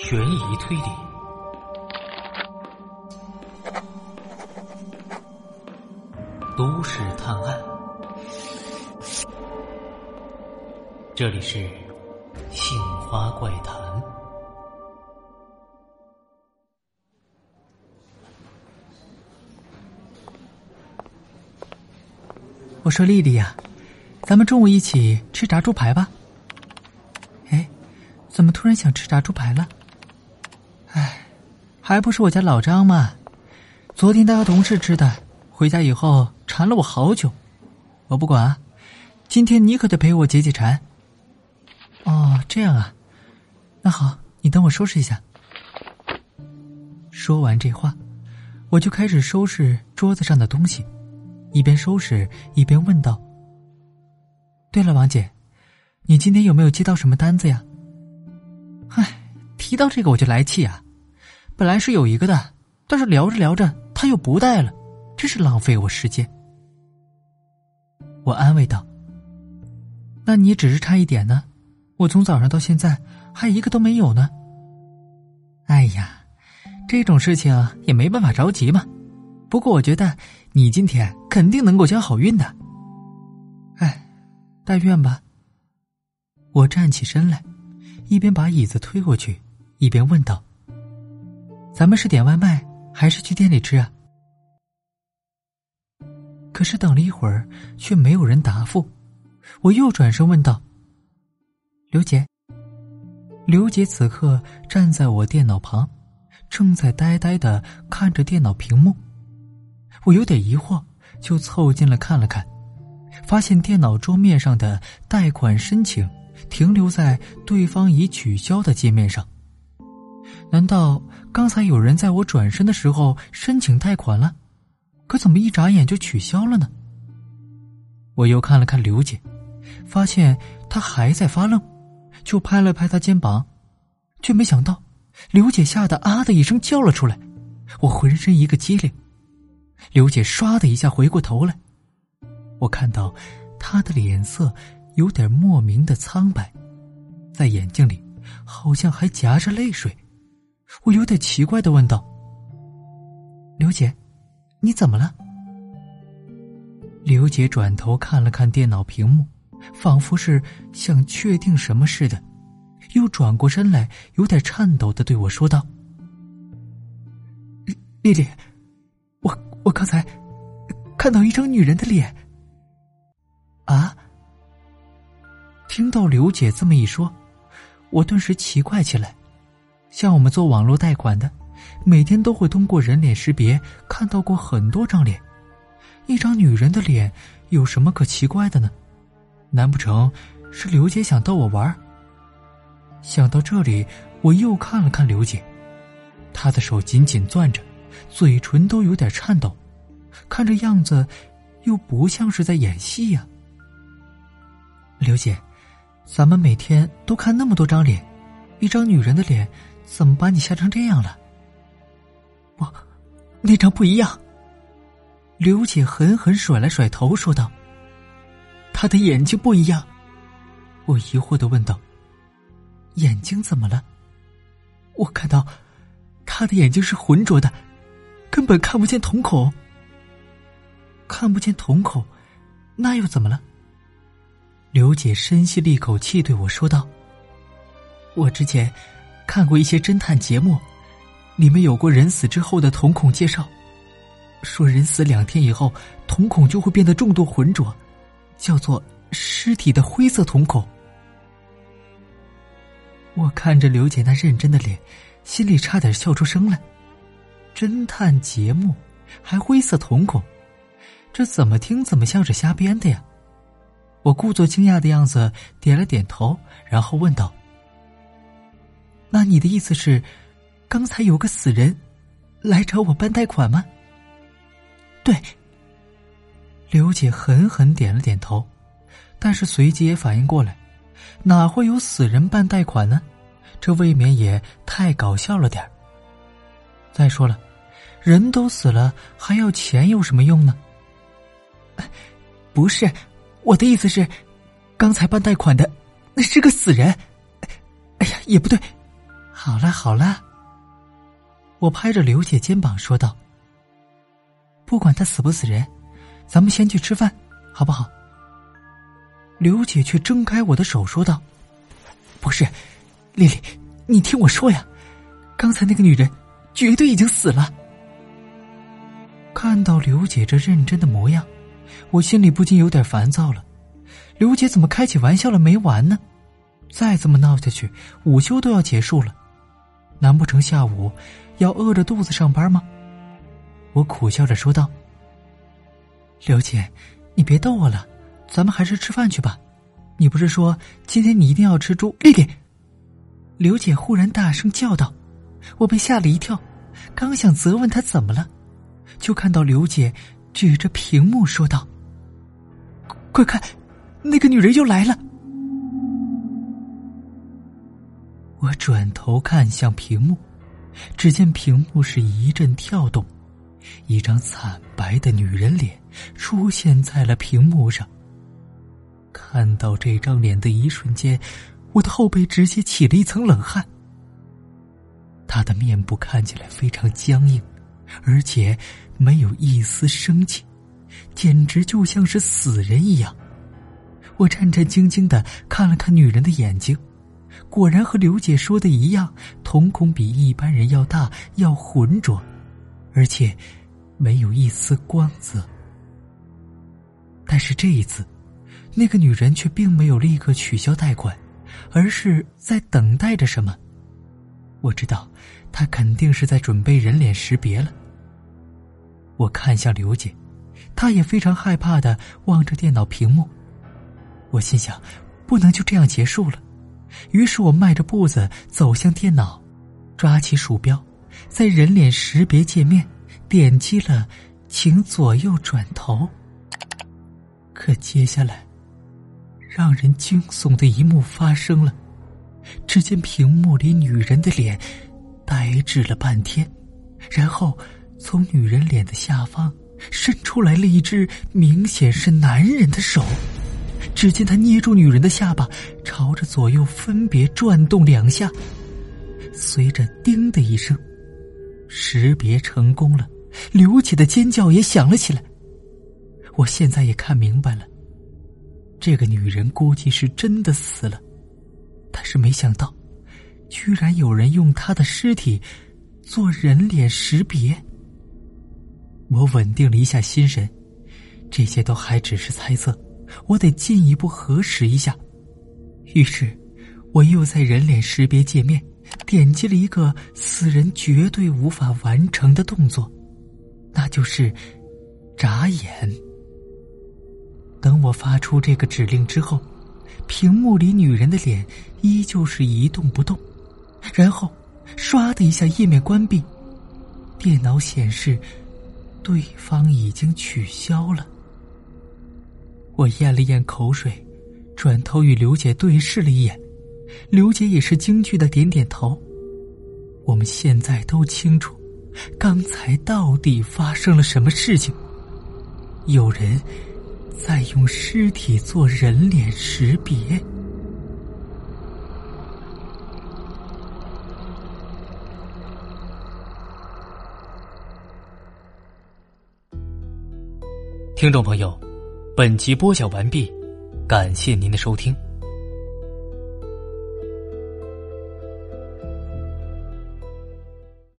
悬疑推理，都市探案。这里是杏花怪谈。我说丽丽呀，咱们中午一起吃炸猪排吧。哎，怎么突然想吃炸猪排了？还不是我家老张嘛！昨天他和同事吃的，回家以后馋了我好久。我不管，今天你可得陪我解解馋。哦，这样啊，那好，你等我收拾一下。说完这话，我就开始收拾桌子上的东西，一边收拾一边问道：“对了，王姐，你今天有没有接到什么单子呀？”唉，提到这个我就来气啊！本来是有一个的，但是聊着聊着他又不带了，真是浪费我时间。我安慰道：“那你只是差一点呢，我从早上到现在还一个都没有呢。”哎呀，这种事情也没办法着急嘛。不过我觉得你今天肯定能够交好运的。哎，但愿吧。我站起身来，一边把椅子推过去，一边问道。咱们是点外卖还是去店里吃啊？可是等了一会儿，却没有人答复。我又转身问道：“刘姐。”刘姐此刻站在我电脑旁，正在呆呆的看着电脑屏幕。我有点疑惑，就凑近了看了看，发现电脑桌面上的贷款申请停留在对方已取消的界面上。难道刚才有人在我转身的时候申请贷款了？可怎么一眨眼就取消了呢？我又看了看刘姐，发现她还在发愣，就拍了拍她肩膀，却没想到刘姐吓得啊的一声叫了出来，我浑身一个激灵。刘姐唰的一下回过头来，我看到她的脸色有点莫名的苍白，在眼睛里好像还夹着泪水。我有点奇怪的问道：“刘姐，你怎么了？”刘姐转头看了看电脑屏幕，仿佛是想确定什么似的，又转过身来，有点颤抖的对我说道：“丽丽，我我刚才看到一张女人的脸。”啊！听到刘姐这么一说，我顿时奇怪起来。像我们做网络贷款的，每天都会通过人脸识别看到过很多张脸，一张女人的脸有什么可奇怪的呢？难不成是刘姐想逗我玩？想到这里，我又看了看刘姐，她的手紧紧攥着，嘴唇都有点颤抖，看这样子，又不像是在演戏呀。刘姐，咱们每天都看那么多张脸，一张女人的脸。怎么把你吓成这样了？我，那张不一样。刘姐狠狠甩了甩头，说道：“她的眼睛不一样。”我疑惑的问道：“眼睛怎么了？”我看到，她的眼睛是浑浊的，根本看不见瞳孔。看不见瞳孔，那又怎么了？刘姐深吸了一口气，对我说道：“我之前。”看过一些侦探节目，里面有过人死之后的瞳孔介绍，说人死两天以后，瞳孔就会变得重度浑浊，叫做尸体的灰色瞳孔。我看着刘姐那认真的脸，心里差点笑出声来。侦探节目还灰色瞳孔，这怎么听怎么像是瞎编的呀？我故作惊讶的样子，点了点头，然后问道。那你的意思是，刚才有个死人来找我办贷款吗？对。刘姐狠狠点了点头，但是随即也反应过来，哪会有死人办贷款呢？这未免也太搞笑了点再说了，人都死了，还要钱有什么用呢？不是，我的意思是，刚才办贷款的那是个死人。哎呀，也不对。好了好了，我拍着刘姐肩膀说道：“不管他死不死人，咱们先去吃饭，好不好？”刘姐却挣开我的手说道：“不是，丽丽，你听我说呀，刚才那个女人绝对已经死了。”看到刘姐这认真的模样，我心里不禁有点烦躁了。刘姐怎么开起玩笑了没完呢？再这么闹下去，午休都要结束了，难不成下午要饿着肚子上班吗？我苦笑着说道：“刘姐，你别逗我了，咱们还是吃饭去吧。你不是说今天你一定要吃猪？”丽丽，刘姐忽然大声叫道，我被吓了一跳，刚想责问她怎么了。就看到刘姐举着屏幕说道：“快看，那个女人又来了！”我转头看向屏幕，只见屏幕是一阵跳动，一张惨白的女人脸出现在了屏幕上。看到这张脸的一瞬间，我的后背直接起了一层冷汗。她的面部看起来非常僵硬，而且。没有一丝生气，简直就像是死人一样。我战战兢兢的看了看女人的眼睛，果然和刘姐说的一样，瞳孔比一般人要大，要浑浊，而且没有一丝光泽。但是这一次，那个女人却并没有立刻取消贷款，而是在等待着什么。我知道，她肯定是在准备人脸识别了。我看向刘姐，她也非常害怕的望着电脑屏幕。我心想，不能就这样结束了。于是我迈着步子走向电脑，抓起鼠标，在人脸识别界面点击了“请左右转头”。可接下来，让人惊悚的一幕发生了。只见屏幕里女人的脸呆滞了半天，然后。从女人脸的下方伸出来了一只明显是男人的手，只见他捏住女人的下巴，朝着左右分别转动两下，随着“叮”的一声，识别成功了。刘姐的尖叫也响了起来。我现在也看明白了，这个女人估计是真的死了，但是没想到，居然有人用她的尸体做人脸识别。我稳定了一下心神，这些都还只是猜测，我得进一步核实一下。于是，我又在人脸识别界面点击了一个死人绝对无法完成的动作，那就是眨眼。等我发出这个指令之后，屏幕里女人的脸依旧是一动不动，然后唰的一下，页面关闭，电脑显示。对方已经取消了。我咽了咽口水，转头与刘姐对视了一眼，刘姐也是惊惧的点点头。我们现在都清楚，刚才到底发生了什么事情。有人在用尸体做人脸识别。听众朋友，本集播讲完毕，感谢您的收听。